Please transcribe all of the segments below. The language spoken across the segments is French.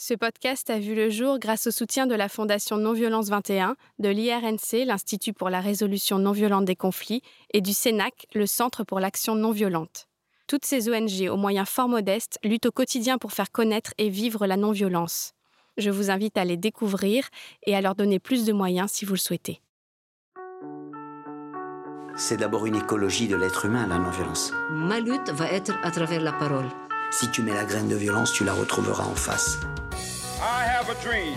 Ce podcast a vu le jour grâce au soutien de la Fondation Non-Violence 21, de l'IRNC, l'Institut pour la résolution non violente des conflits, et du CENAC, le Centre pour l'action non violente. Toutes ces ONG, aux moyens fort modestes, luttent au quotidien pour faire connaître et vivre la non-violence. Je vous invite à les découvrir et à leur donner plus de moyens si vous le souhaitez. C'est d'abord une écologie de l'être humain, la non-violence. Ma lutte va être à travers la parole. Si tu mets la graine de violence, tu la retrouveras en face.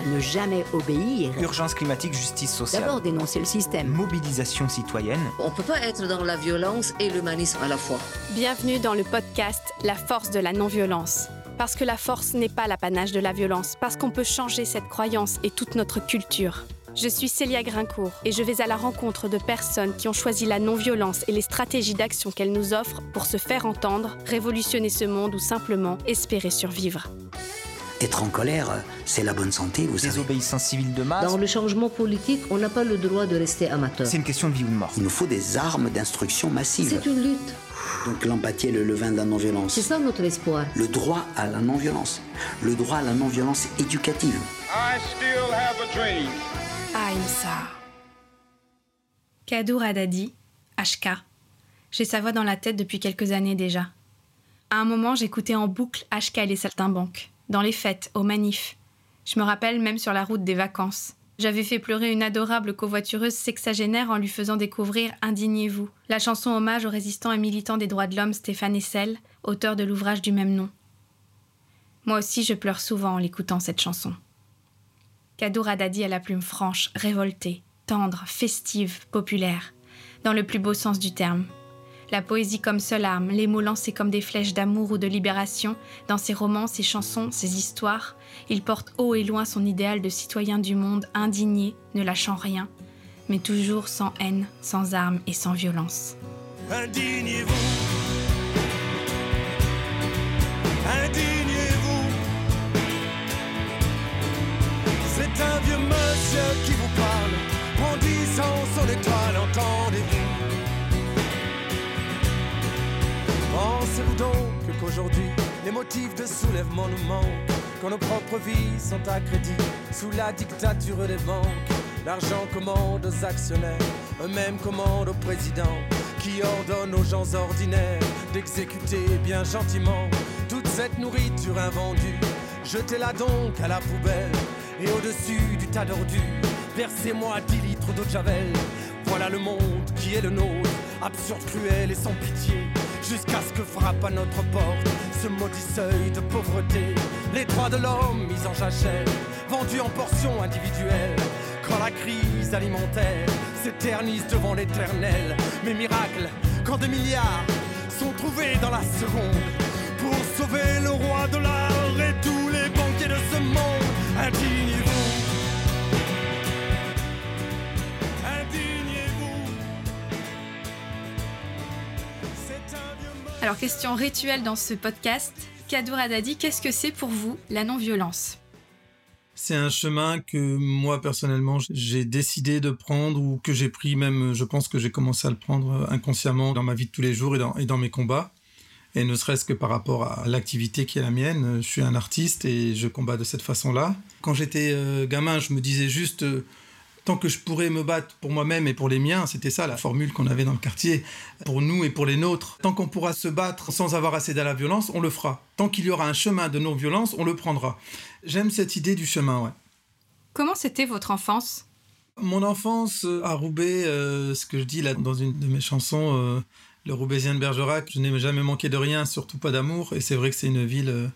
Ne jamais obéir. Urgence climatique, justice sociale. D'abord dénoncer le système. Mobilisation citoyenne. On ne peut pas être dans la violence et l'humanisme à la fois. Bienvenue dans le podcast La force de la non-violence. Parce que la force n'est pas l'apanage de la violence, parce qu'on peut changer cette croyance et toute notre culture. Je suis Célia Grincourt et je vais à la rencontre de personnes qui ont choisi la non-violence et les stratégies d'action qu'elle nous offre pour se faire entendre, révolutionner ce monde ou simplement espérer survivre. Être en colère, c'est la bonne santé, vous savez. Désobéissance civile de masse. Dans le changement politique, on n'a pas le droit de rester amateur. C'est une question de vie ou de mort. Il nous faut des armes d'instruction massive. C'est une lutte. Donc l'empathie est le levain de la non-violence. C'est ça notre espoir. Le droit à la non-violence. Le droit à la non-violence éducative. I still have a dream. Kadour Haddadi, HK. J'ai sa voix dans la tête depuis quelques années déjà. À un moment, j'écoutais en boucle HK et les saltimbanques, dans les fêtes, aux manifs. Je me rappelle même sur la route des vacances. J'avais fait pleurer une adorable covoitureuse sexagénaire en lui faisant découvrir Indignez-vous, la chanson hommage au résistant et militant des droits de l'homme Stéphane Hessel, auteur de l'ouvrage du même nom. Moi aussi, je pleure souvent en l'écoutant cette chanson. Kadour Haddadi a la plume franche, révoltée, tendre, festive, populaire, dans le plus beau sens du terme. La poésie comme seule arme, les mots lancés comme des flèches d'amour ou de libération, dans ses romans, ses chansons, ses histoires, il porte haut et loin son idéal de citoyen du monde indigné, ne lâchant rien, mais toujours sans haine, sans armes et sans violence. Monsieur qui vous parle, brandissant son étoile, entendez-vous. Pensez-vous donc qu'aujourd'hui, les motifs de soulèvement nous manquent, quand nos propres vies sont à crédit sous la dictature des banques? L'argent commande aux actionnaires, eux-mêmes commandent au président, qui ordonne aux gens ordinaires d'exécuter bien gentiment toute cette nourriture invendue. Jetez-la donc à la poubelle, et au-dessus du tas d'ordures, versez-moi 10 litres d'eau de javel. Voilà le monde qui est le nôtre, absurde, cruel et sans pitié, jusqu'à ce que frappe à notre porte ce maudit seuil de pauvreté. Les droits de l'homme mis en jachère, vendus en portions individuelles. Quand la crise alimentaire s'éternise devant l'éternel, mais miracle, quand des milliards sont trouvés dans la seconde pour sauver le roi de l'art et tous les banquiers de ce monde. Indignez-vous. Indignez-vous. Alors, question rituelle dans ce podcast. Kadour Haddadi, qu'est-ce que c'est pour vous la non-violence? C'est un chemin que moi personnellement j'ai décidé de prendre ou que j'ai pris même, je pense que j'ai commencé à le prendre inconsciemment dans ma vie de tous les jours et dans, et dans mes combats. Et ne serait-ce que par rapport à l'activité qui est la mienne, je suis un artiste et je combats de cette façon-là. Quand j'étais euh, gamin, je me disais juste, euh, tant que je pourrais me battre pour moi-même et pour les miens, c'était ça la formule qu'on avait dans le quartier, pour nous et pour les nôtres. Tant qu'on pourra se battre sans avoir assez à la violence, on le fera. Tant qu'il y aura un chemin de non-violence, on le prendra. J'aime cette idée du chemin, ouais. Comment c'était votre enfance? Mon enfance euh, à Roubaix, euh, ce que je dis là dans une de mes chansons, euh, le Roubaisien de Bergerac, je n'ai jamais manqué de rien, surtout pas d'amour. Et c'est vrai que c'est une ville euh,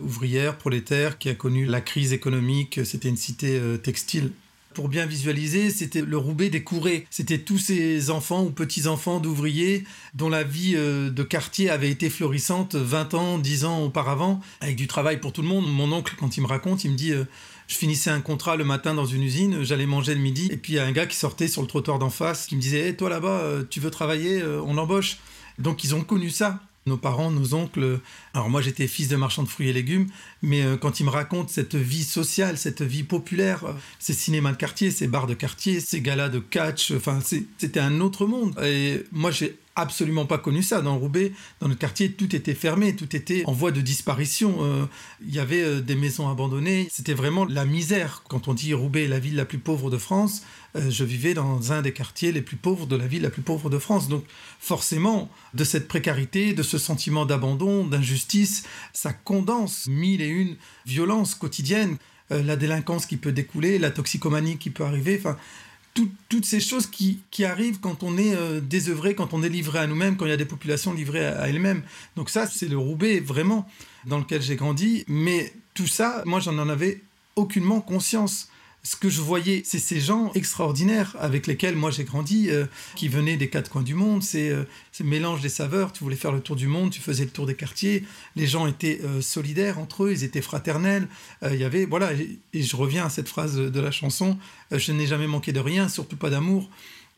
ouvrière, prolétaire, qui a connu la crise économique. C'était une cité euh, textile. Pour bien visualiser, c'était le Roubaix des courets. C'était tous ces enfants ou petits-enfants d'ouvriers dont la vie euh, de quartier avait été florissante 20 ans, 10 ans auparavant, avec du travail pour tout le monde. Mon oncle, quand il me raconte, il me dit... je finissais un contrat le matin dans une usine, j'allais manger le midi, et puis il y a un gars qui sortait sur le trottoir d'en face, qui me disait hey, toi là-bas, euh, tu veux travailler, euh, on embauche. Donc ils ont connu ça. Nos parents, nos oncles. euh, Alors moi j'étais fils de marchand de fruits et légumes, mais quand ils me racontent cette vie sociale, cette vie populaire, ces cinémas de quartier, ces bars de quartier, ces galas de catch, enfin c'était un autre monde. Et moi j'ai absolument pas connu ça. Dans Roubaix, dans notre quartier, tout était fermé, tout était en voie de disparition. Euh, il y avait euh, des maisons abandonnées. C'était vraiment la misère. Quand on dit Roubaix est la ville la plus pauvre de France, euh, je vivais dans un des quartiers les plus pauvres de la ville la plus pauvre de France. Donc forcément, de cette précarité, de ce sentiment d'abandon, d'injustice, ça condense mille et une violences quotidiennes. la délinquance qui peut découler, la toxicomanie qui peut arriver. Enfin, toutes ces choses qui, arrivent quand on est euh, désœuvré, quand on est livré à nous-mêmes, quand il y a des populations livrées à, elles-mêmes. Donc ça, c'est le Roubaix vraiment dans lequel j'ai grandi. Mais tout ça, moi, j'en en avais aucunement conscience ce que je voyais, c'est ces gens extraordinaires avec lesquels moi j'ai grandi, euh, qui venaient des quatre coins du monde. C'est euh, ce mélange des saveurs. Tu voulais faire le tour du monde, tu faisais le tour des quartiers. Les gens étaient euh, solidaires entre eux, ils étaient fraternels. Il y avait, voilà, et, et, je reviens à cette phrase de la chanson Je n'ai jamais manqué de rien, surtout pas d'amour.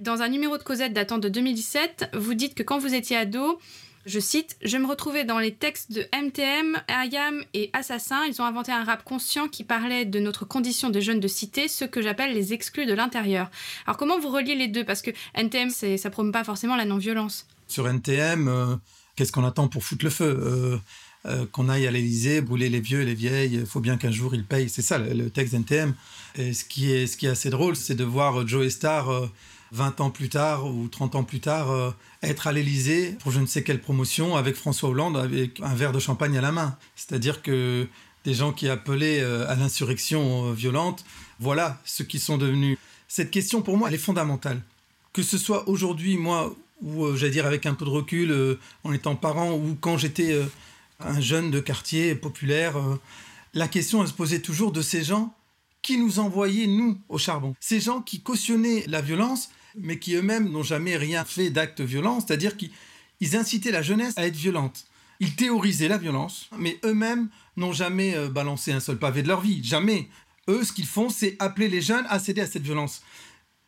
Dans un numéro de Cosette datant de 2017, vous dites que quand vous étiez ado, je cite, Je me retrouvais dans les textes de MTM, Ayam et Assassin. Ils ont inventé un rap conscient qui parlait de notre condition de jeunes de cité, ce que j'appelle les exclus de l'intérieur. Alors comment vous reliez les deux? Parce que NTM, ça promeut pas forcément la non-violence. Sur NTM, euh, qu'est-ce qu'on attend pour foutre le feu? Euh, euh, Qu'on aille à l'Elysée, brûler les vieux et les vieilles, il faut bien qu'un jour ils payent. C'est ça le, texte NTM. Et ce qui est, ce qui est assez drôle, c'est de voir Joe Star 20 ans plus tard ou 30 ans plus tard, euh, être à l'Élysée pour je ne sais quelle promotion avec François Hollande avec un verre de champagne à la main. C'est-à-dire que des gens qui appelaient euh, à l'insurrection euh, violente, voilà ce qu'ils sont devenus. Cette question, pour moi, elle est fondamentale. Que ce soit aujourd'hui, moi, ou j'allais dire avec un peu de recul, en étant parent, ou quand j'étais un jeune de quartier populaire, la question, elle se posait toujours de ces gens qui nous envoyaient, nous, au charbon. Ces gens qui cautionnaient la violence, mais qui eux-mêmes n'ont jamais rien fait d'acte violent, c'est-à-dire qu'ils incitaient la jeunesse à être violente. Ils théorisaient la violence, mais eux-mêmes n'ont jamais euh, balancé un seul pavé de leur vie, jamais. Eux, ce qu'ils font, c'est appeler les jeunes à céder à cette violence.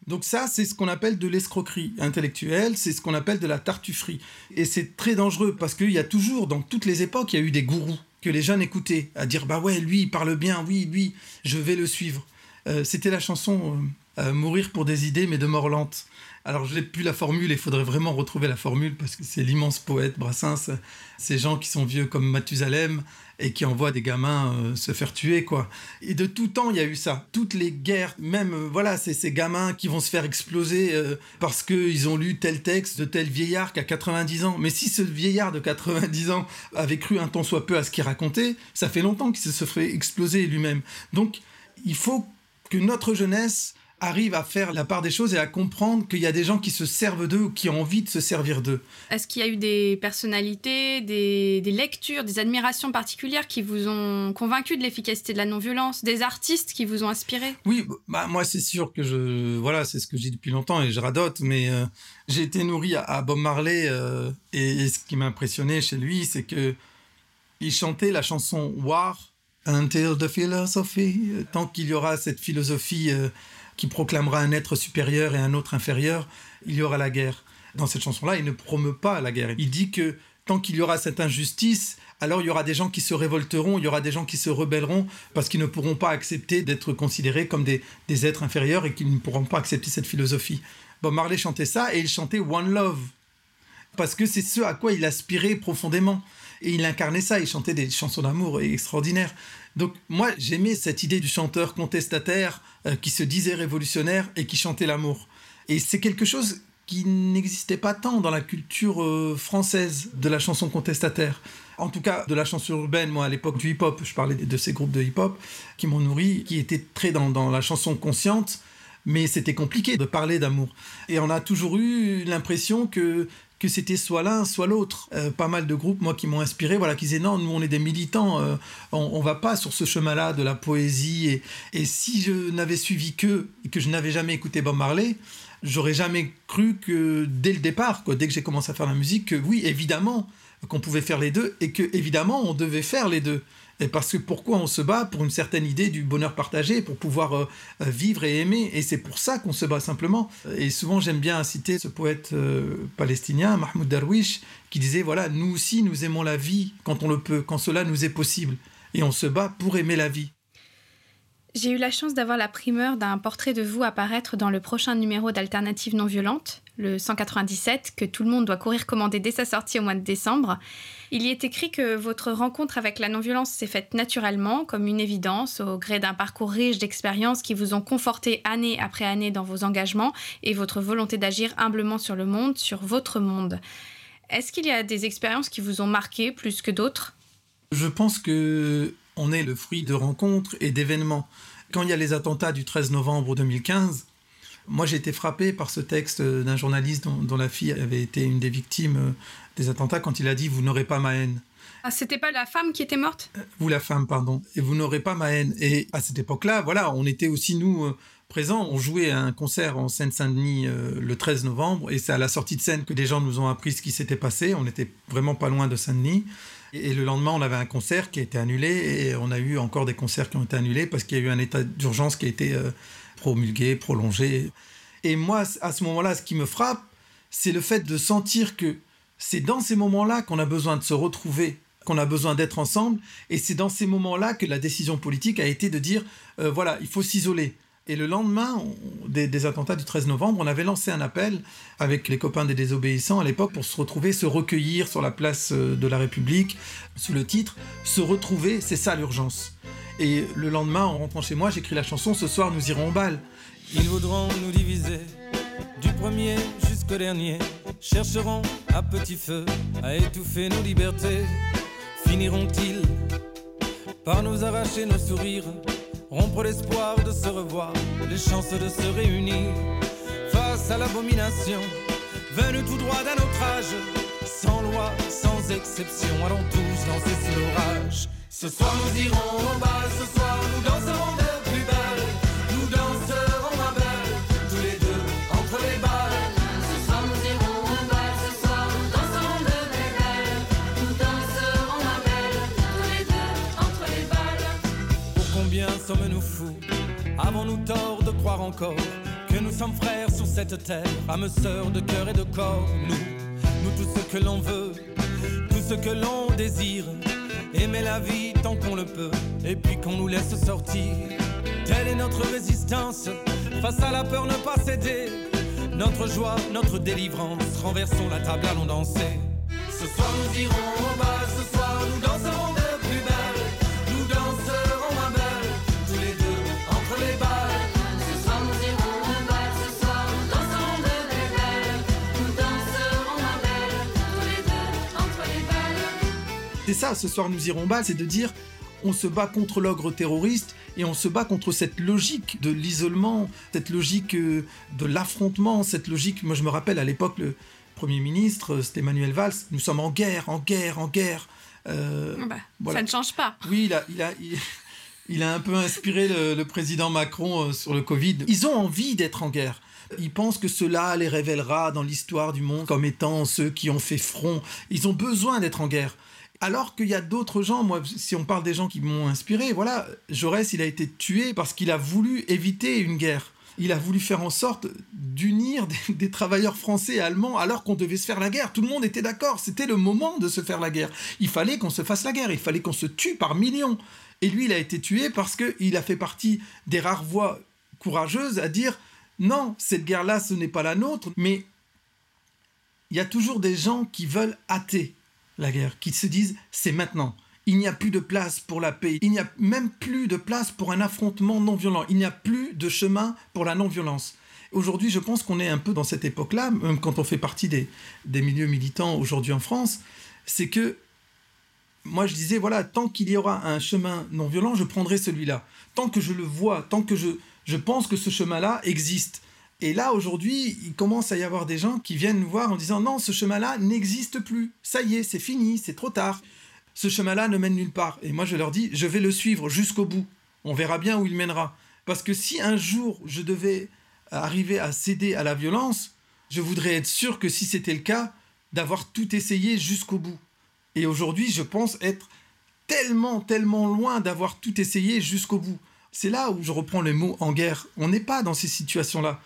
Donc ça, c'est ce qu'on appelle de l'escroquerie intellectuelle, c'est ce qu'on appelle de la tartufferie. Et c'est très dangereux parce qu'il y a toujours, dans toutes les époques, il y a eu des gourous que les jeunes écoutaient, à dire bah ouais, lui, il parle bien, oui, lui, je vais le suivre. Euh, c'était la chanson euh, euh, mourir pour des idées, mais de mort lente. Alors, je n'ai plus la formule, il faudrait vraiment retrouver la formule parce que c'est l'immense poète Brassens, ces gens qui sont vieux comme Mathusalem et qui envoient des gamins euh, se faire tuer, quoi. Et de tout temps, il y a eu ça. Toutes les guerres, même, euh, voilà, c'est ces gamins qui vont se faire exploser parce qu'ils ont lu tel texte de tel vieillard qui a 90 ans. Mais si ce vieillard de 90 ans avait cru un tant soit peu à ce qu'il racontait, ça fait longtemps qu'il se ferait exploser lui-même. Donc, il faut que notre jeunesse arrive à faire la part des choses et à comprendre qu'il y a des gens qui se servent d'eux ou qui ont envie de se servir d'eux. Est-ce qu'il y a eu des personnalités, des, lectures, des admirations particulières qui vous ont convaincu de l'efficacité de la non-violence, des artistes qui vous ont inspiré? Oui, bah, moi c'est sûr que je... Voilà, c'est ce que je dis depuis longtemps et je radote, mais euh, j'ai été nourri à, Bob Marley euh, et, ce qui m'a impressionné chez lui, c'est que il chantait la chanson War Until the philosophy, tant qu'il y aura cette philosophie... Euh, qui proclamera un être supérieur et un autre inférieur, il y aura la guerre. Dans cette chanson-là, il ne promeut pas la guerre. Il dit que tant qu'il y aura cette injustice, alors il y aura des gens qui se révolteront, il y aura des gens qui se rebelleront parce qu'ils ne pourront pas accepter d'être considérés comme des, êtres inférieurs et qu'ils ne pourront pas accepter cette philosophie. Bob Marley chantait ça et il chantait One Love parce que c'est ce à quoi il aspirait profondément. Et il incarnait ça, il chantait des chansons d'amour extraordinaires. Donc moi, j'aimais cette idée du chanteur contestataire euh, qui se disait révolutionnaire et qui chantait l'amour. Et c'est quelque chose qui n'existait pas tant dans la culture euh, française de la chanson contestataire. En tout cas, de la chanson urbaine, moi, à l'époque du hip-hop, je parlais de ces groupes de hip-hop qui m'ont nourri, qui étaient très dans, dans la chanson consciente, mais c'était compliqué de parler d'amour. Et on a toujours eu l'impression que que c'était soit l'un, soit l'autre. Euh, pas mal de groupes, moi, qui m'ont inspiré, voilà, qui disaient non, nous, on est des militants, euh, on, va pas sur ce chemin-là de la poésie. Et, et si je n'avais suivi que, et que je n'avais jamais écouté Bob Marley, j'aurais jamais cru que dès le départ, quoi, dès que j'ai commencé à faire la musique, que oui, évidemment, qu'on pouvait faire les deux et que évidemment on devait faire les deux. Et parce que pourquoi on se bat Pour une certaine idée du bonheur partagé, pour pouvoir euh, euh, vivre et aimer. Et c'est pour ça qu'on se bat simplement. Et souvent, j'aime bien citer ce poète euh, palestinien, Mahmoud Darwish, qui disait voilà, nous aussi, nous aimons la vie quand on le peut, quand cela nous est possible. Et on se bat pour aimer la vie. J'ai eu la chance d'avoir la primeur d'un portrait de vous apparaître dans le prochain numéro d'Alternative non violente, le 197, que tout le monde doit courir commander dès sa sortie au mois de décembre. Il y est écrit que votre rencontre avec la non-violence s'est faite naturellement, comme une évidence, au gré d'un parcours riche d'expériences qui vous ont conforté année après année dans vos engagements et votre volonté d'agir humblement sur le monde, sur votre monde. Est-ce qu'il y a des expériences qui vous ont marqué plus que d'autres? Je pense que on est le fruit de rencontres et d'événements. Quand il y a les attentats du 13 novembre 2015, moi j'ai été frappé par ce texte d'un journaliste dont, la fille avait été une des victimes euh, des attentats quand il a dit Vous n'aurez pas ma haine. Ah, c'était pas la femme qui était morte? Euh, Vous, la femme, pardon. Et vous n'aurez pas ma haine. Et à cette époque-là, voilà, on était aussi, nous, euh, présents. On jouait à un concert en Seine-Saint-Denis le 13 novembre. Et c'est à la sortie de scène que des gens nous ont appris ce qui s'était passé. On n'était vraiment pas loin de Saint-Denis. Et le lendemain, on avait un concert qui a été annulé. Et on a eu encore des concerts qui ont été annulés parce qu'il y a eu un état d'urgence qui a été promulgué, prolongé. Et moi, à ce moment-là, ce qui me frappe, c'est le fait de sentir que c'est dans ces moments-là qu'on a besoin de se retrouver, qu'on a besoin d'être ensemble, et c'est dans ces moments-là que la décision politique a été de dire, euh, voilà, il faut s'isoler. Et le lendemain des, attentats du 13 novembre, on avait lancé un appel avec les copains des désobéissants à l'époque pour se retrouver, se recueillir sur la place euh, de la République, sous le titre Se retrouver, c'est ça l'urgence. Et le lendemain, en rentrant chez moi, j'écris la chanson Ce soir, nous irons au bal. Ils voudront nous diviser, du premier jusqu'au dernier. Chercheront à petit feu à étouffer nos libertés. Finiront-ils par nous arracher nos sourires, rompre l'espoir de se revoir, les chances de se réunir face à l'abomination venue tout droit d'un autre âge, sans loi, sans exception. Allons tous danser sous l'orage. Ce soir nous irons au bal, ce soir nous danserons de plus belle. Nous danserons ma belle, tous les deux entre les balles. Ce soir nous irons au bal, ce soir nous danserons de plus belle. Nous danserons ma belle, tous les deux entre les balles. Pour combien sommes-nous fous? Avons-nous tort de croire encore que nous sommes frères sur cette terre, âmes sœurs de cœur et de corps Nous, nous tout ce que l'on veut, tout ce que l'on désire aimer la vie tant qu'on le peut, et puis qu'on nous laisse sortir. Telle est notre résistance, face à la peur ne pas céder. Notre joie, notre délivrance, renversons la table, allons danser. Ce soir nous irons au bal, ce soir nous danserons C'est ça, ce soir nous irons bal, c'est de dire on se bat contre l'ogre terroriste et on se bat contre cette logique de l'isolement, cette logique euh, de l'affrontement, cette logique, moi je me rappelle à l'époque le Premier ministre, euh, c'était Emmanuel Valls, nous sommes en guerre, en guerre, en guerre. Euh, bah, voilà. Ça ne change pas. Oui, il a, il a, il, a un peu inspiré le, le président Macron sur le Covid. Ils ont envie d'être en guerre. Ils pensent que cela les révélera dans l'histoire du monde comme étant ceux qui ont fait front. Ils ont besoin d'être en guerre. Alors qu'il y a d'autres gens, moi, si on parle des gens qui m'ont inspiré, voilà, Jaurès, il a été tué parce qu'il a voulu éviter une guerre. Il a voulu faire en sorte d'unir des, travailleurs français et allemands alors qu'on devait se faire la guerre. Tout le monde était d'accord, c'était le moment de se faire la guerre. Il fallait qu'on se fasse la guerre, il fallait qu'on se tue par millions. Et lui, il a été tué parce qu'il a fait partie des rares voix courageuses à dire non, cette guerre-là, ce n'est pas la nôtre, mais il y a toujours des gens qui veulent hâter la guerre, qui se disent c'est maintenant. Il n'y a plus de place pour la paix. Il n'y a même plus de place pour un affrontement non violent. Il n'y a plus de chemin pour la non-violence. Aujourd'hui, je pense qu'on est un peu dans cette époque-là, même quand on fait partie des, des milieux militants aujourd'hui en France, c'est que moi je disais, voilà, tant qu'il y aura un chemin non violent, je prendrai celui-là. Tant que je le vois, tant que je, je pense que ce chemin-là existe. Et là, aujourd'hui, il commence à y avoir des gens qui viennent nous voir en disant non, ce chemin-là n'existe plus. Ça y est, c'est fini, c'est trop tard. Ce chemin-là ne mène nulle part. Et moi, je leur dis, je vais le suivre jusqu'au bout. On verra bien où il mènera. Parce que si un jour je devais arriver à céder à la violence, je voudrais être sûr que si c'était le cas, d'avoir tout essayé jusqu'au bout. Et aujourd'hui, je pense être tellement, tellement loin d'avoir tout essayé jusqu'au bout. C'est là où je reprends le mot en guerre. On n'est pas dans ces situations-là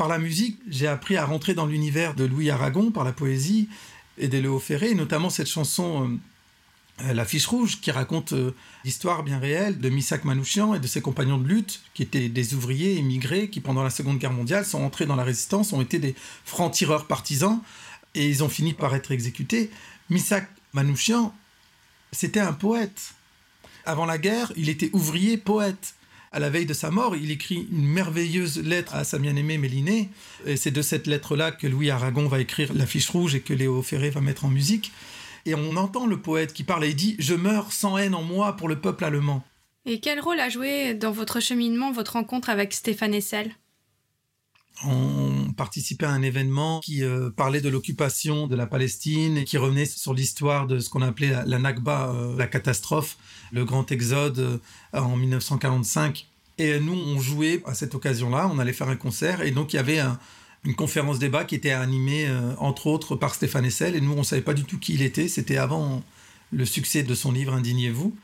par la musique, j'ai appris à rentrer dans l'univers de Louis Aragon par la poésie et des Léo Ferré, notamment cette chanson euh, La Fiche Rouge, qui raconte euh, l'histoire bien réelle de Misak Manouchian et de ses compagnons de lutte, qui étaient des ouvriers immigrés qui, pendant la Seconde Guerre mondiale, sont entrés dans la résistance, ont été des francs-tireurs partisans, et ils ont fini par être exécutés. Misak Manouchian, c'était un poète. Avant la guerre, il était ouvrier poète. À la veille de sa mort, il écrit une merveilleuse lettre à sa bien-aimée Mélinée. Et c'est de cette lettre-là que Louis Aragon va écrire La Fiche Rouge et que Léo Ferré va mettre en musique. Et on entend le poète qui parle et dit Je meurs sans haine en moi pour le peuple allemand. Et quel rôle a joué dans votre cheminement votre rencontre avec Stéphane Hessel On participait à un événement qui euh, parlait de l'occupation de la Palestine et qui revenait sur l'histoire de ce qu'on appelait la, Nakba, euh, la catastrophe, le grand exode euh, en 1945. Et nous, on jouait à cette occasion-là, on allait faire un concert et donc il y avait un- une conférence débat qui était animée entre autres par Stéphane Hessel et nous, on savait pas du tout qui il était. C'était avant le succès de son livre Indignez-vous.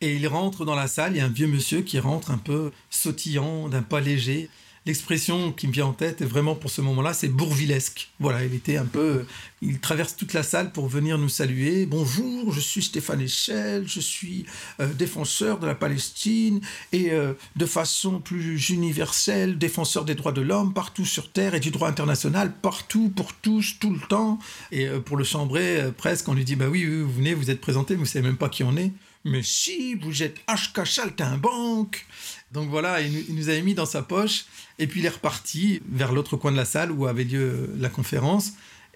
Et il rentre dans la salle, il y a un vieux monsieur qui rentre un peu sautillant, d'un pas léger. L'expression qui me vient en tête, vraiment pour ce moment-là, c'est bourvilesque. Voilà, il était un peu. Il traverse toute la salle pour venir nous saluer. Bonjour, je suis Stéphane Echel, je suis euh, défenseur de la Palestine et euh, de façon plus universelle, défenseur des droits de l'homme partout sur Terre et du droit international, partout, pour tous, tout le temps. Et euh, pour le chambrer, presque, on lui dit Bah oui, vous venez, vous êtes présenté, mais vous savez même pas qui on est. Mais si, vous êtes HK Chaltimbanque donc voilà, il nous, avait mis dans sa poche et puis il est reparti vers l'autre coin de la salle où avait lieu euh, la conférence.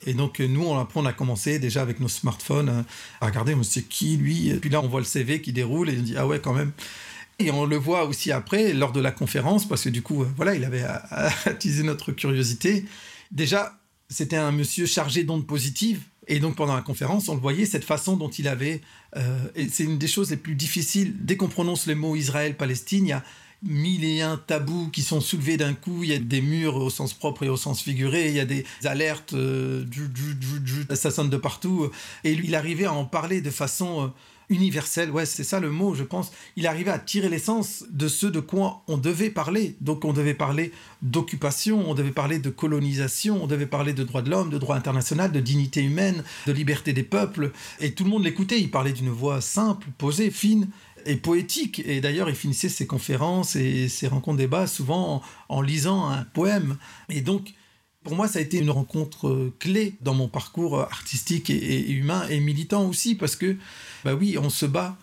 Et donc euh, nous, on, après, on a commencé déjà avec nos smartphones euh, à regarder, c'est qui lui? Puis là, on voit le CV qui déroule et on dit ah ouais quand même. Et on le voit aussi après lors de la conférence parce que du coup, euh, voilà, il avait à attisé notre curiosité. Déjà, c'était un monsieur chargé d'ondes positives. Et donc pendant la conférence, on le voyait, cette façon dont il avait... euh, et c'est une des choses les plus difficiles. Dès qu'on prononce les mots Israël-Palestine, il y a mille et un tabous qui sont soulevés d'un coup. Il y a des murs au sens propre et au sens figuré. Il y a des alertes. euh, ça sonne de partout. Et lui, il arrivait à en parler de façon... euh, universelle, ouais, c'est ça le mot, je pense. Il arrivait à tirer l'essence de ce de quoi on devait parler. Donc on devait parler d'occupation, on devait parler de colonisation, on devait parler de droits de l'homme, de droit international, de dignité humaine, de liberté des peuples. Et tout le monde l'écoutait. Il parlait d'une voix simple, posée, fine et poétique. Et d'ailleurs, il finissait ses conférences et ses rencontres débats souvent en, lisant un poème. Et donc, pour moi, ça a été une rencontre euh, clé dans mon parcours euh, artistique et, et humain et militant aussi, parce que, bah oui, on se bat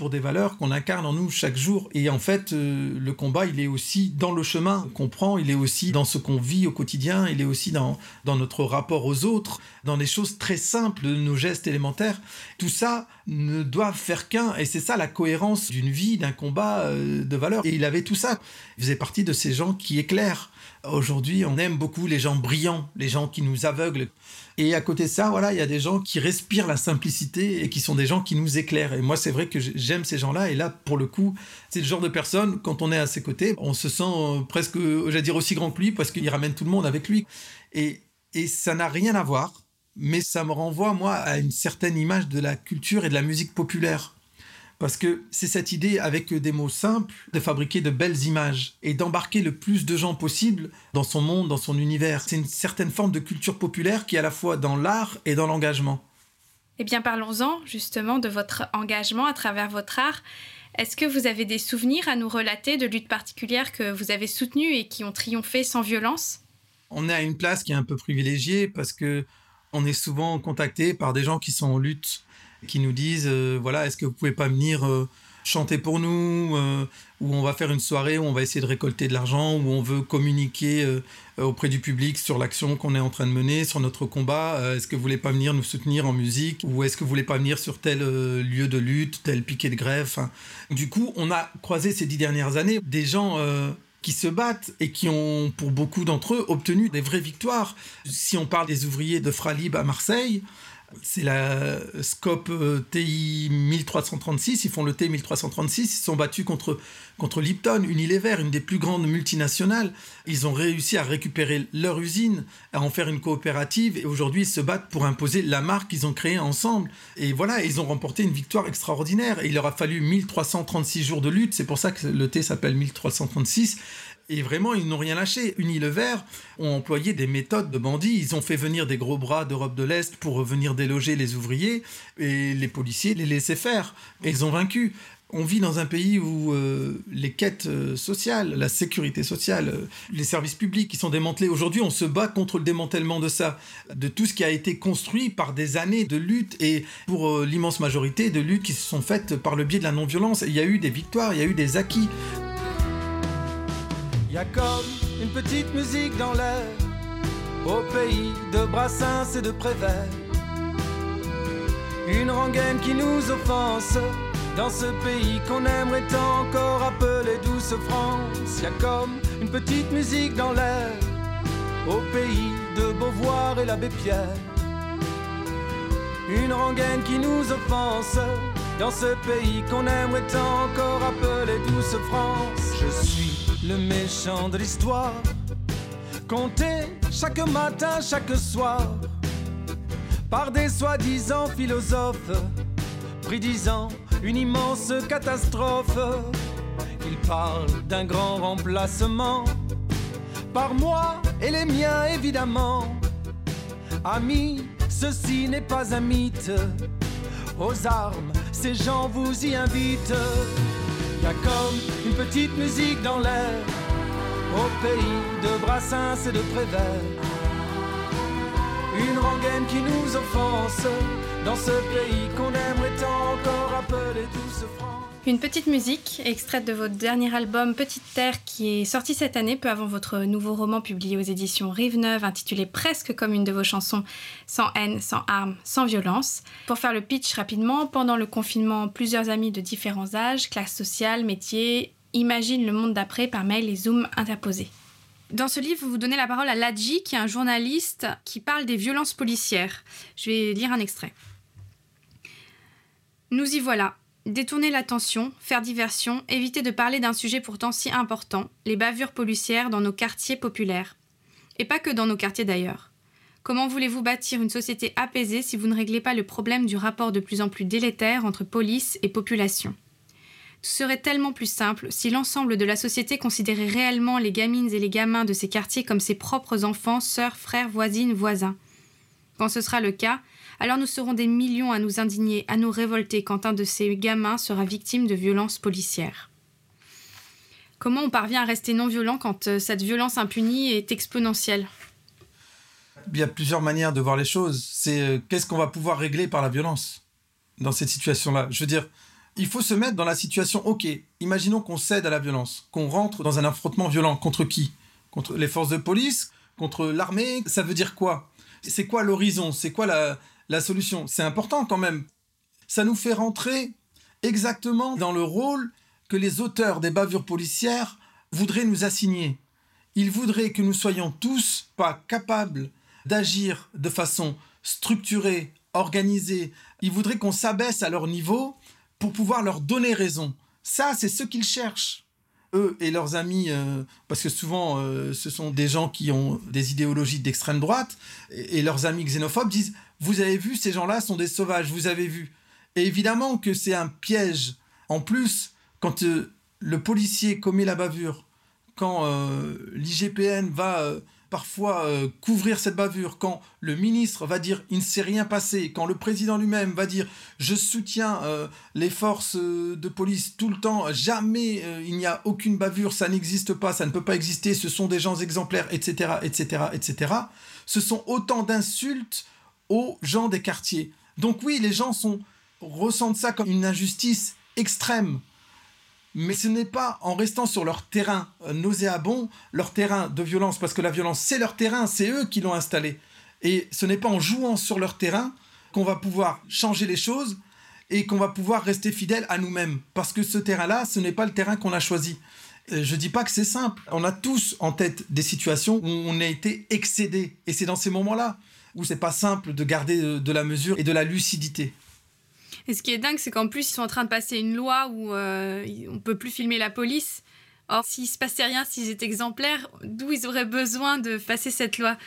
pour des valeurs qu'on incarne en nous chaque jour. Et en fait, euh, le combat, il est aussi dans le chemin qu'on prend, il est aussi dans ce qu'on vit au quotidien, il est aussi dans, dans notre rapport aux autres, dans des choses très simples, nos gestes élémentaires. Tout ça ne doit faire qu'un, et c'est ça la cohérence d'une vie, d'un combat euh, de valeurs. Et il avait tout ça. Il faisait partie de ces gens qui éclairent. Aujourd'hui, on aime beaucoup les gens brillants, les gens qui nous aveuglent. Et à côté de ça, voilà, il y a des gens qui respirent la simplicité et qui sont des gens qui nous éclairent. Et moi, c'est vrai que j'aime ces gens-là. Et là, pour le coup, c'est le genre de personne, quand on est à ses côtés, on se sent euh, presque, j'allais dire, aussi grand que lui parce qu'il ramène tout le monde avec lui. Et, et ça n'a rien à voir, mais ça me renvoie, moi, à une certaine image de la culture et de la musique populaire. Parce que c'est cette idée, avec des mots simples, de fabriquer de belles images et d'embarquer le plus de gens possible dans son monde, dans son univers. C'est une certaine forme de culture populaire qui est à la fois dans l'art et dans l'engagement. Eh bien, parlons-en justement de votre engagement à travers votre art. Est-ce que vous avez des souvenirs à nous relater de luttes particulières que vous avez soutenues et qui ont triomphé sans violence? On est à une place qui est un peu privilégiée parce que on est souvent contacté par des gens qui sont en lutte, qui nous disent euh, voilà, est-ce que vous pouvez pas venir euh, chanter pour nous euh, ou on va faire une soirée où on va essayer de récolter de l'argent où on veut communiquer auprès du public sur l'action qu'on est en train de mener, sur notre combat. Est-ce que vous voulez pas venir nous soutenir en musique ou est-ce que vous voulez pas venir sur tel lieu de lutte, tel piquet de grève Enfin, Du coup, on a croisé ces dix dernières années des gens qui se battent et qui ont, pour beaucoup d'entre eux, obtenu des vraies victoires. Si on parle des ouvriers de Fralib à Marseille, c'est la Scope euh, TI 1336, ils font le T 1336, ils se sont battus contre, contre Lipton, Unilever, une des plus grandes multinationales. Ils ont réussi à récupérer leur usine, à en faire une coopérative, et aujourd'hui ils se battent pour imposer la marque qu'ils ont créée ensemble. Et voilà, ils ont remporté une victoire extraordinaire. Et il leur a fallu 1336 jours de lutte, c'est pour ça que le T s'appelle 1336. Et vraiment, ils n'ont rien lâché. Unilever ont employé des méthodes de bandits. Ils ont fait venir des gros bras d'Europe de l'Est pour venir déloger les ouvriers. Et les policiers les laissaient faire. Et ils ont vaincu. On vit dans un pays où euh, les quêtes euh, sociales, la sécurité sociale, euh, les services publics qui sont démantelés. Aujourd'hui, on se bat contre le démantèlement de ça, de tout ce qui a été construit par des années de lutte et pour l'immense majorité de luttes qui se sont faites par le biais de la non-violence. Il y a eu des victoires, il y a eu des acquis. Y a comme une petite musique dans l'air. Au pays de Brassens et de Prévert. Une rengaine qui nous offense. Dans ce pays qu'on aimerait tant encore appeler douce France. Y a comme une petite musique dans l'air. Au pays de Beauvoir et l'abbé Pierre. Une rengaine qui nous offense Dans ce pays qu'on aimerait tant encore appeler douce France Je suis le méchant de l'histoire. Compté chaque matin, chaque soir, par des soi-disant philosophes, prédisant une immense catastrophe. Ils parlent d'un grand remplacement, par moi et les miens évidemment. Amis, ceci n'est pas un mythe. Aux armes, ces gens vous y invitent. Y a comme une petite musique dans l'air. Au pays de Brassens et de Prévert. Une rengaine qui nous offense Dans ce pays qu'on aimerait tant encore appeler douce France Une petite musique, extraite de votre dernier album Petite Terre, qui est sorti cette année, peu avant votre nouveau roman publié aux éditions Rive Neuve, intitulé presque comme une de vos chansons, Sans haine, sans armes, sans violence. Pour faire le pitch rapidement, pendant le confinement, plusieurs amis de différents âges, classes sociales, métiers, imaginent le monde d'après par mail et Zoom interposés. Dans ce livre, vous donnez la parole à Ladji, qui est un journaliste qui parle des violences policières. Je vais lire un extrait. Nous y voilà. Détourner l'attention, faire diversion, éviter de parler d'un sujet pourtant si important, les bavures policières dans nos quartiers populaires. Et pas que dans nos quartiers d'ailleurs. Comment voulez-vous bâtir une société apaisée si vous ne réglez pas le problème du rapport de plus en plus délétère entre police et population? Tout serait tellement plus simple si l'ensemble de la société considérait réellement les gamines et les gamins de ces quartiers comme ses propres enfants, sœurs, frères, voisines, voisins. Quand ce sera le cas, alors nous serons des millions à nous indigner, à nous révolter quand un de ces gamins sera victime de violences policières. Comment on parvient à rester non violent quand euh, cette violence impunie est exponentielle? Il y a plusieurs manières de voir les choses. C'est euh, qu'est-ce qu'on va pouvoir régler par la violence dans cette situation-là? Je veux dire, il faut se mettre dans la situation, ok, imaginons qu'on cède à la violence, qu'on rentre dans un affrontement violent. Contre qui? Contre les forces de police? Contre l'armée? Ça veut dire quoi? C'est quoi l'horizon? C'est quoi la, la solution C'est important quand même. Ça nous fait rentrer exactement dans le rôle que les auteurs des bavures policières voudraient nous assigner. Ils voudraient que nous soyons tous pas capables d'agir de façon structurée, organisée. Ils voudraient qu'on s'abaisse à leur niveau pour pouvoir leur donner raison. Ça, c'est ce qu'ils cherchent. Eux et leurs amis, euh, parce que souvent euh, ce sont des gens qui ont des idéologies d'extrême droite, et, leurs amis xénophobes disent, vous avez vu, ces gens-là sont des sauvages, vous avez vu. Et évidemment que c'est un piège. En plus, quand euh, le policier commet la bavure, quand l'IGPN va parfois euh, couvrir cette bavure, quand le ministre va dire il ne s'est rien passé, quand le président lui-même va dire je soutiens euh, les forces euh, de police tout le temps, jamais il n'y a aucune bavure, ça n'existe pas, ça ne peut pas exister, ce sont des gens exemplaires, etc., etc., etc. Ce sont autant d'insultes aux gens des quartiers. Donc oui, les gens ressentent ça comme une injustice extrême. Mais ce n'est pas en restant sur leur terrain euh, nauséabond, leur terrain de violence, parce que la violence, c'est leur terrain, c'est eux qui l'ont installé. Et ce n'est pas en jouant sur leur terrain qu'on va pouvoir changer les choses et qu'on va pouvoir rester fidèle à nous-mêmes. Parce que ce terrain-là, ce n'est pas le terrain qu'on a choisi. Euh, Je dis pas que c'est simple. On a tous en tête des situations où on a été excédé. Et c'est dans ces moments-là où c'est pas simple de garder de, de la mesure et de la lucidité. Et ce qui est dingue, c'est qu'en plus, ils sont en train de passer une loi où euh, on peut plus filmer la police. Or, s'il se passait rien, s'ils étaient exemplaires, d'où ils auraient besoin de passer cette loi?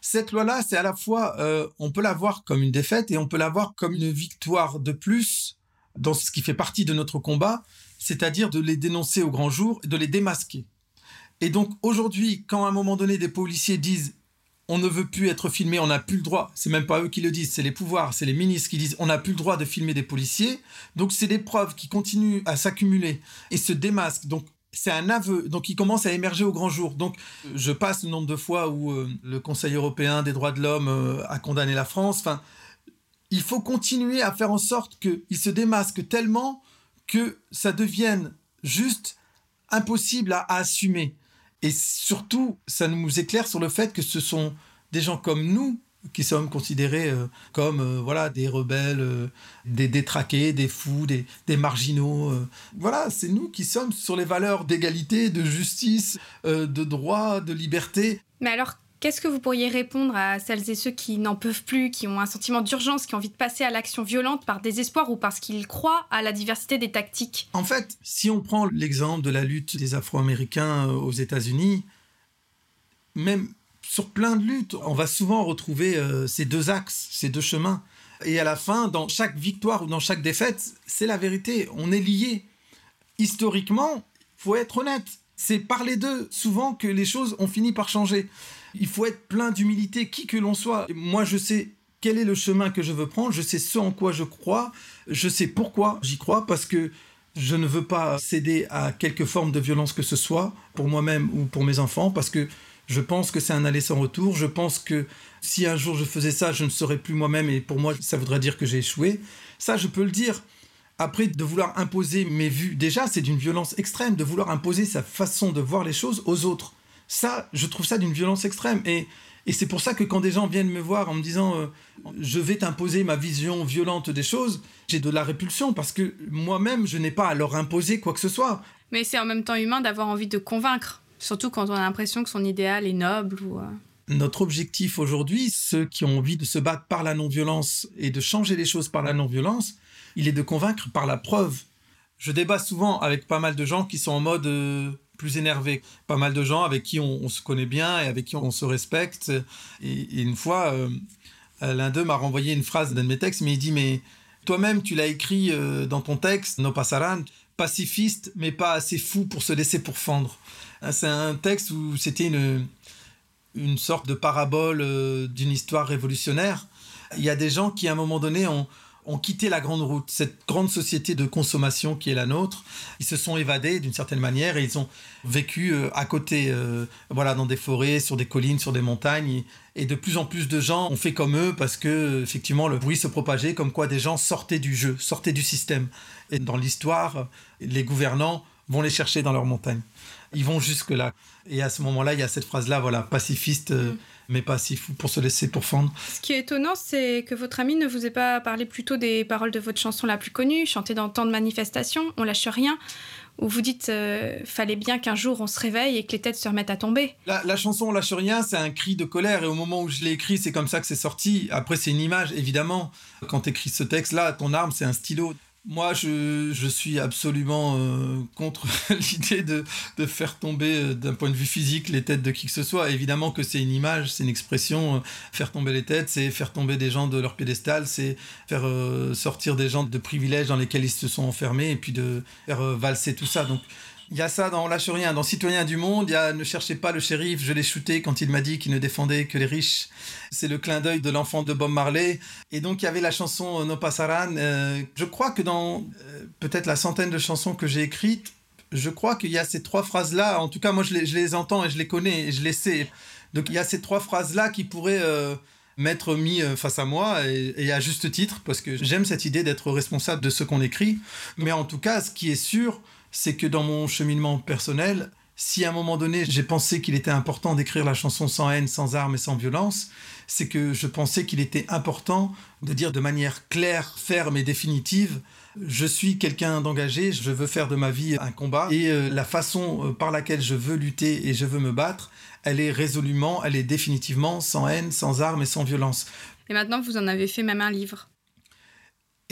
Cette loi-là, c'est à la fois, euh, on peut la voir comme une défaite et on peut la voir comme une victoire de plus dans ce qui fait partie de notre combat, c'est-à-dire de les dénoncer au grand jour, de les démasquer. Et donc aujourd'hui, quand à un moment donné des policiers disent on ne veut plus être filmé, on n'a plus le droit, c'est même pas eux qui le disent, c'est les pouvoirs, c'est les ministres qui disent on n'a plus le droit de filmer des policiers. Donc c'est des preuves qui continuent à s'accumuler et se démasquent. Donc c'est un aveu, donc il commence à émerger au grand jour. Donc je passe le nombre de fois où euh, le Conseil européen des droits de l'homme euh, a condamné la France. Enfin, il faut continuer à faire en sorte qu'il se démasque tellement que ça devienne juste impossible à, à assumer. Et surtout, ça nous éclaire sur le fait que ce sont des gens comme nous qui sommes considérés euh, comme euh, voilà des rebelles, euh, des détraqués, des fous, des, des marginaux. Voilà, c'est nous qui sommes sur les valeurs d'égalité, de justice, de droit, de liberté. Mais alors, qu'est-ce que vous pourriez répondre à celles et ceux qui n'en peuvent plus, qui ont un sentiment d'urgence, qui ont envie de passer à l'action violente par désespoir ou parce qu'ils croient à la diversité des tactiques? En fait, si on prend l'exemple de la lutte des Afro-Américains euh, aux États-Unis, même sur plein de luttes, on va souvent retrouver euh, ces deux axes, ces deux chemins. Et à la fin, dans chaque victoire ou dans chaque défaite, c'est la vérité. On est liés. Historiquement, faut être honnête. C'est par les deux souvent que les choses ont fini par changer. Il faut être plein d'humilité, qui que l'on soit. Moi, je sais quel est le chemin que je veux prendre, je sais ce en quoi je crois, je sais pourquoi j'y crois, parce que je ne veux pas céder à quelque forme de violence que ce soit, pour moi-même ou pour mes enfants, parce que je pense que c'est un aller sans retour. Je pense que si un jour je faisais ça, je ne serais plus moi-même, et pour moi, ça voudrait dire que j'ai échoué. Ça, je peux le dire. Après, de vouloir imposer mes vues, déjà, c'est d'une violence extrême, de vouloir imposer sa façon de voir les choses aux autres. Ça, je trouve ça d'une violence extrême. Et, et c'est pour ça que quand des gens viennent me voir en me disant euh, je vais t'imposer ma vision violente des choses, j'ai de la répulsion parce que moi-même, je n'ai pas à leur imposer quoi que ce soit. Mais c'est en même temps humain d'avoir envie de convaincre, surtout quand on a l'impression que son idéal est noble ou... euh, Notre objectif aujourd'hui, ceux qui ont envie de se battre par la non-violence et de changer les choses par la non-violence, il est de convaincre par la preuve. Je débat souvent avec pas mal de gens qui sont en mode euh, plus énervé. Pas mal de gens avec qui on, se connaît bien et avec qui on se respecte. Et, une fois, euh, l'un d'eux m'a renvoyé une phrase d'un de mes textes, mais il dit, mais toi-même, tu l'as écrit euh, dans ton texte, No Pasaran, pacifiste, mais pas assez fou pour se laisser pourfendre. Hein, C'est un texte où c'était une, une sorte de parabole euh, d'une histoire révolutionnaire. Il y a des gens qui, à un moment donné, ont, ont quitté la grande route, cette grande société de consommation qui est la nôtre. Ils se sont évadés d'une certaine manière et ils ont vécu euh, à côté, euh, voilà, dans des forêts, sur des collines, sur des montagnes. Et de plus en plus de gens ont fait comme eux parce que, effectivement, le bruit se propageait comme quoi des gens sortaient du jeu, sortaient du système. Et dans l'histoire, les gouvernants vont les chercher dans leurs montagnes. Ils vont jusque-là. Et à ce moment-là, il y a cette phrase-là, voilà, pacifiste, euh, mais pas si fou pour se laisser pourfendre. Ce qui est étonnant, c'est que votre ami ne vous ait pas parlé plutôt des paroles de votre chanson la plus connue, chantée dans tant de manifestations, On lâche rien, où vous dites euh, fallait bien qu'un jour on se réveille et que les têtes se remettent à tomber. La, la chanson On lâche rien, c'est un cri de colère et au moment où je l'ai écrit, c'est comme ça que c'est sorti. Après, c'est une image, évidemment. Quand tu écris ce texte-là, ton arme, c'est un stylo. Moi, je, je suis absolument euh, contre l'idée de, faire tomber, euh, d'un point de vue physique, les têtes de qui que ce soit. Évidemment que c'est une image, c'est une expression. euh, faire tomber les têtes, c'est faire tomber des gens de leur piédestal, c'est faire sortir des gens de privilèges dans lesquels ils se sont enfermés et puis de faire valser tout ça. Il y a ça dans Lâche rien, dans Citoyen du Monde, il y a Ne cherchez pas le shérif, je l'ai shooté quand il m'a dit qu'il ne défendait que les riches. C'est le clin d'œil de l'enfant de Bob Marley. Et donc il y avait la chanson No Pasaran. Euh, je crois que dans euh, peut-être la centaine de chansons que j'ai écrites, je crois qu'il y a ces trois phrases-là. En tout cas, moi je les, entends et je les connais et je les sais. Donc il y a ces trois phrases-là qui pourraient euh, m'être mis face à moi et, et à juste titre parce que j'aime cette idée d'être responsable de ce qu'on écrit. Mais en tout cas, ce qui est sûr, c'est que dans mon cheminement personnel, si à un moment donné j'ai pensé qu'il était important d'écrire la chanson sans haine, sans armes et sans violence, c'est que je pensais qu'il était important de dire de manière claire, ferme et définitive je suis quelqu'un d'engagé, je veux faire de ma vie un combat et euh, la façon euh, par laquelle je veux lutter et je veux me battre, elle est résolument, elle est définitivement sans haine, sans armes et sans violence. Et maintenant, vous en avez fait même un livre.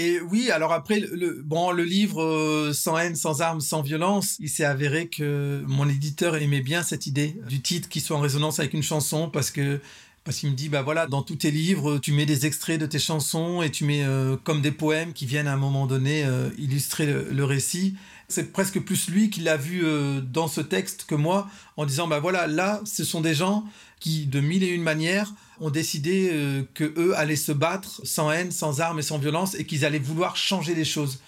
Et oui, alors après, le, bon, le livre euh, Sans haine, sans armes, sans violence, il s'est avéré que mon éditeur aimait bien cette idée du titre qui soit en résonance avec une chanson parce que parce qu'il me dit bah voilà dans tous tes livres tu mets des extraits de tes chansons et tu mets euh, comme des poèmes qui viennent à un moment donné euh, illustrer le récit C'est presque plus lui qui l'a vu euh, dans ce texte que moi, en disant bah voilà, là, ce sont des gens qui, de mille et une manières, ont décidé euh, que eux allaient se battre sans haine, sans armes et sans violence, et qu'ils allaient vouloir changer les choses.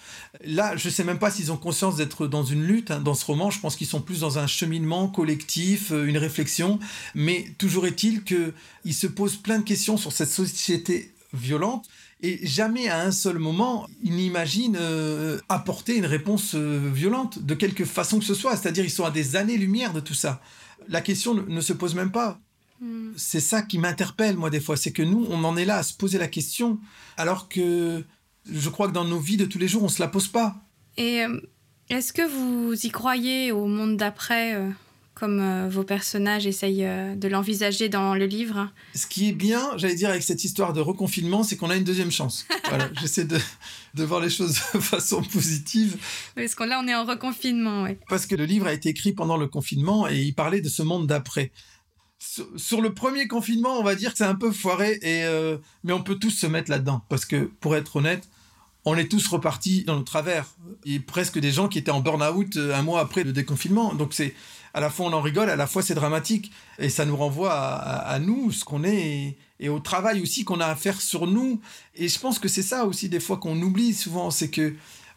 Là, je sais même pas s'ils ont conscience d'être dans une lutte. hein, dans ce roman, je pense qu'ils sont plus dans un cheminement collectif, euh, une réflexion. Mais toujours est-il que ils se posent plein de questions sur cette société violente. Et jamais à un seul moment, ils n'imaginent euh, apporter une réponse euh, violente de quelque façon que ce soit. C'est-à-dire, ils sont à des années-lumière de tout ça. La question ne, ne se pose même pas. C'est ça qui m'interpelle, moi, des fois. C'est que nous, on en est là à se poser la question, alors que je crois que dans nos vies de tous les jours, on se la pose pas. Et euh, est-ce que vous y croyez au monde d'après, comme euh, vos personnages essayent euh, de l'envisager dans le livre Ce qui est bien, j'allais dire, avec cette histoire de reconfinement, c'est qu'on a une deuxième chance. Voilà, j'essaie de, de voir les choses de façon positive. Parce que là, on est en reconfinement. Parce que le livre a été écrit pendant le confinement et il parlait de ce monde d'après. Sur, sur le premier confinement, on va dire que c'est un peu foiré, et, euh, mais on peut tous se mettre là-dedans. Parce que, pour être honnête, on est tous repartis dans le travers. Il y a presque des gens qui étaient en burn-out un mois après le déconfinement. Donc c'est à la fois on en rigole, à la fois c'est dramatique. Et ça nous renvoie à, nous, ce qu'on est, et, au travail aussi qu'on a à faire sur nous. Et je pense que c'est ça aussi des fois qu'on oublie souvent, c'est que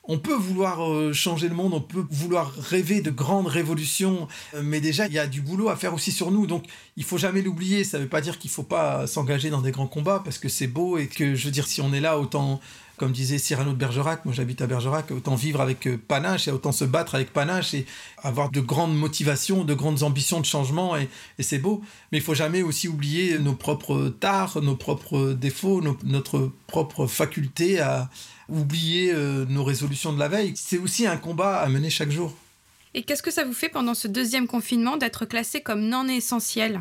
on peut vouloir euh, changer le monde, on peut vouloir rêver de grandes révolutions, euh, mais déjà il y a du boulot à faire aussi sur nous. Donc il faut jamais l'oublier. Ça veut pas dire qu'il faut pas s'engager dans des grands combats parce que c'est beau et que je veux dire si on est là autant comme disait Cyrano de Bergerac, moi j'habite à Bergerac, autant vivre avec euh, panache et autant se battre avec panache et avoir de grandes motivations, de grandes ambitions de changement et, c'est beau. Mais il faut jamais aussi oublier nos propres tares, nos propres défauts, notre propre faculté à oublier euh, nos résolutions de la veille. C'est aussi un combat à mener chaque jour. Et qu'est-ce que ça vous fait pendant ce deuxième confinement d'être classé comme non essentiel?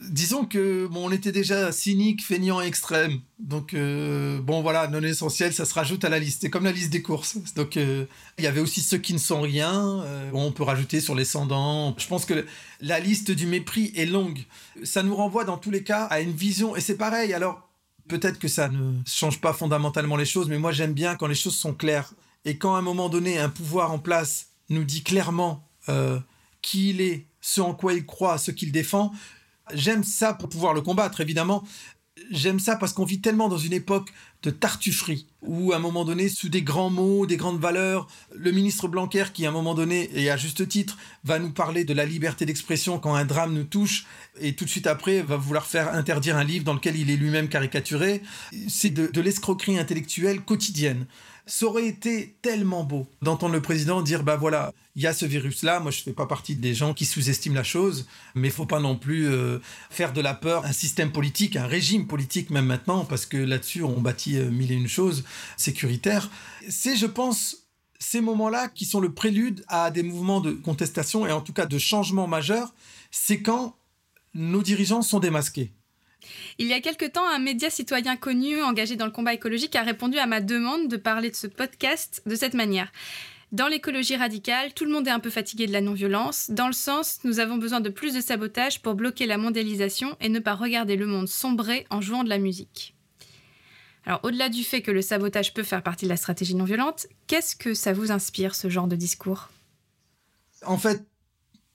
Disons que bon, on était déjà cynique, feignant, extrême. Donc euh, bon voilà, non essentiel, ça se rajoute à la liste. C'est comme la liste des courses. Donc euh, il y avait aussi ceux qui ne sont rien. Euh, on peut rajouter sur les sans-dents. Je pense que la liste du mépris est longue. Ça nous renvoie dans tous les cas à une vision. Et c'est pareil. Alors peut-être que ça ne change pas fondamentalement les choses, mais moi j'aime bien quand les choses sont claires. Et quand à un moment donné, un pouvoir en place nous dit clairement qui il est, ce en quoi il croit, ce qu'il défend, j'aime ça pour pouvoir le combattre, évidemment. J'aime ça parce qu'on vit tellement dans une époque de tartufferie, où à un moment donné, sous des grands mots, des grandes valeurs, le ministre Blanquer, qui à un moment donné, et à juste titre, va nous parler de la liberté d'expression quand un drame nous touche, et tout de suite après, va vouloir faire interdire un livre dans lequel il est lui-même caricaturé, c'est de, de l'escroquerie intellectuelle quotidienne. Ça aurait été tellement beau d'entendre le président dire bah voilà, il y a ce virus-là. Moi, je fais pas partie des gens qui sous-estiment la chose, mais il faut pas non plus euh, faire de la peur un système politique, un régime politique même maintenant, parce que là-dessus on bâtit euh, mille et une choses sécuritaires. C'est, je pense, ces moments-là qui sont le prélude à des mouvements de contestation et en tout cas de changement majeur. C'est quand nos dirigeants sont démasqués. Il y a quelque temps, un média citoyen connu engagé dans le combat écologique a répondu à ma demande de parler de ce podcast de cette manière. Dans l'écologie radicale, tout le monde est un peu fatigué de la non-violence. Dans le sens, nous avons besoin de plus de sabotage pour bloquer la mondialisation et ne pas regarder le monde sombrer en jouant de la musique. Alors, au-delà du fait que le sabotage peut faire partie de la stratégie non violente, qu'est-ce que ça vous inspire, ce genre de discours? En fait,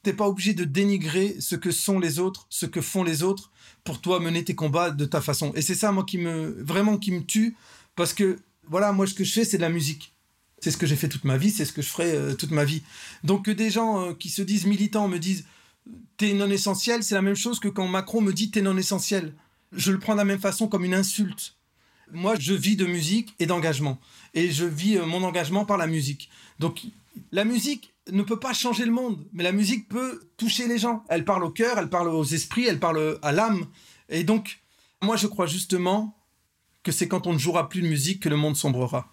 t'es pas obligé de dénigrer ce que sont les autres, ce que font les autres, pour toi mener tes combats de ta façon. Et c'est ça, moi, qui me vraiment qui me tue, parce que voilà, moi, ce que je fais, c'est de la musique. C'est ce que j'ai fait toute ma vie, c'est ce que je ferai euh, toute ma vie. Donc que des gens euh, qui se disent militants me disent t'es non essentiel, c'est la même chose que quand Macron me dit t'es non essentiel. Je le prends de la même façon comme une insulte. Moi, je vis de musique et d'engagement. Et je vis euh, mon engagement par la musique. Donc, la musique ne peut pas changer le monde, mais la musique peut toucher les gens. Elle parle au cœur, elle parle aux esprits, elle parle à l'âme. Et donc, moi, je crois justement que c'est quand on ne jouera plus de musique que le monde sombrera.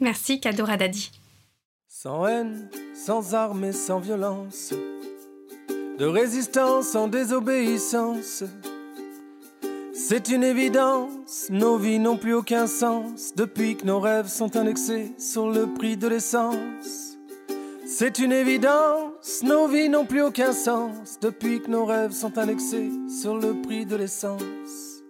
Merci, Kadora Dadi. Sans haine, sans armes et sans violence, de résistance sans désobéissance. C'est une évidence, nos vies n'ont plus aucun sens depuis que nos rêves sont indexés sur le prix de l'essence. C'est une évidence, nos vies n'ont plus aucun sens depuis que nos rêves sont indexés sur le prix de l'essence.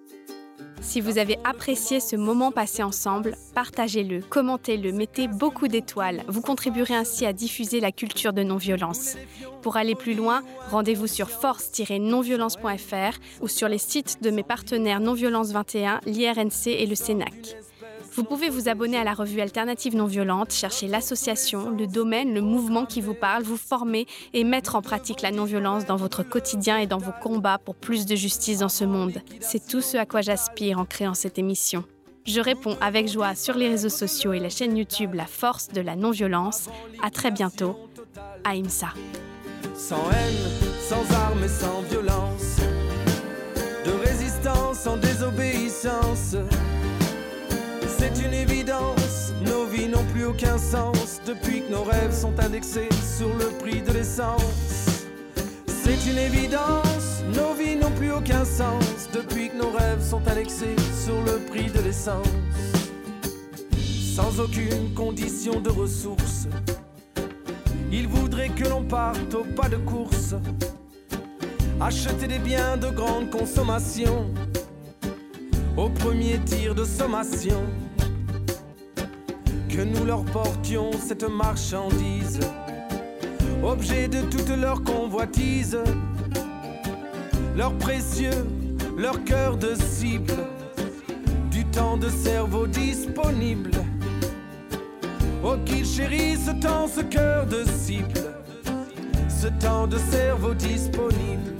Si vous avez apprécié ce moment passé ensemble, partagez-le, commentez-le, mettez beaucoup d'étoiles. Vous contribuerez ainsi à diffuser la culture de non-violence. Pour aller plus loin, rendez-vous sur force-nonviolence.fr ou sur les sites de mes partenaires Non-Violence 21, l'IRNC et le CENAC. Vous pouvez vous abonner à la revue Alternative Non Violente, chercher l'association, le domaine, le mouvement qui vous parle, vous former et mettre en pratique la non-violence dans votre quotidien et dans vos combats pour plus de justice dans ce monde. C'est tout ce à quoi j'aspire en créant cette émission. Je réponds avec joie sur les réseaux sociaux et la chaîne YouTube La Force de la Non-Violence. À très bientôt. Aïmsa. Sans haine, sans armes et sans violence. De résistance sans désobéissance. Sens depuis que nos rêves sont indexés sur le prix de l'essence. C'est une évidence, nos vies n'ont plus aucun sens depuis que nos rêves sont indexés sur le prix de l'essence. Sans aucune condition de ressources, ils voudraient que l'on parte au pas de course, acheter des biens de grande consommation au premier tir de sommation. Que nous leur portions cette marchandise, objet de toute leur convoitise, leur précieux, leur cœur de cible, du temps de cerveau disponible. Oh, qu'ils chérissent tant ce cœur de cible, ce temps de cerveau disponible,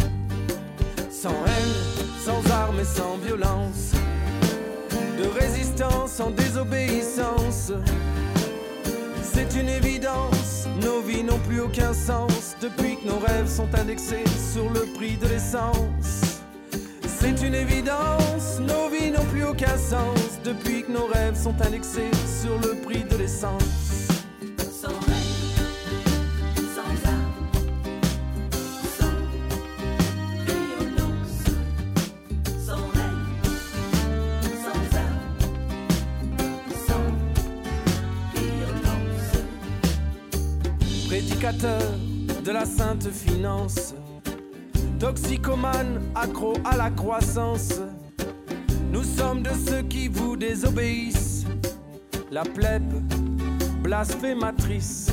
sans haine, sans armes et sans violence de résistance sans désobéissance. C'est une évidence, nos vies n'ont plus aucun sens depuis que nos rêves sont indexés sur le prix de l'essence. C'est une évidence, nos vies n'ont plus aucun sens depuis que nos rêves sont indexés sur le prix de l'essence. De la sainte finance, toxicomane accro à la croissance. Nous sommes de ceux qui vous désobéissent, la plèbe blasphématrice.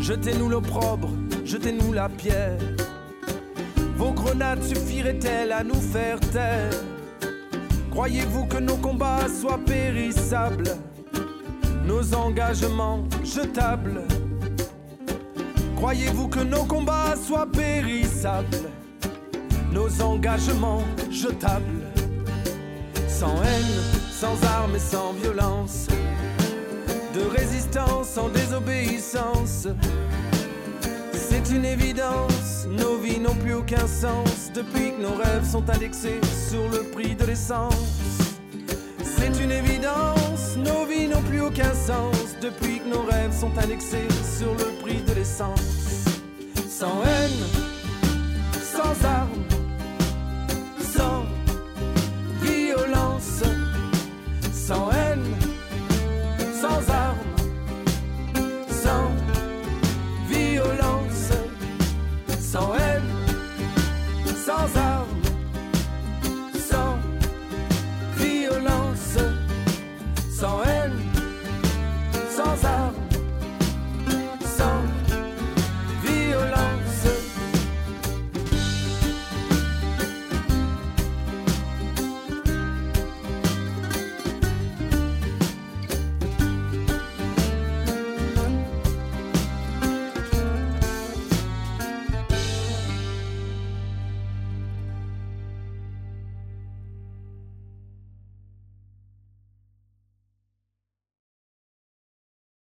Jetez-nous l'opprobre, jetez-nous la pierre. Vos grenades suffiraient-elles à nous faire taire? Croyez-vous que nos combats soient périssables? Nos engagements jetables? Croyez-vous que nos combats soient périssables? Nos engagements jetables. Sans haine, sans armes et sans violence. De résistance sans désobéissance. C'est une évidence, nos vies n'ont plus aucun sens. Depuis que nos rêves sont indexés sur le prix de l'essence. C'est une évidence, nos vies n'ont plus aucun sens depuis que nos rêves sont indexés sur le prix de l'essence. Sans haine, sans armes,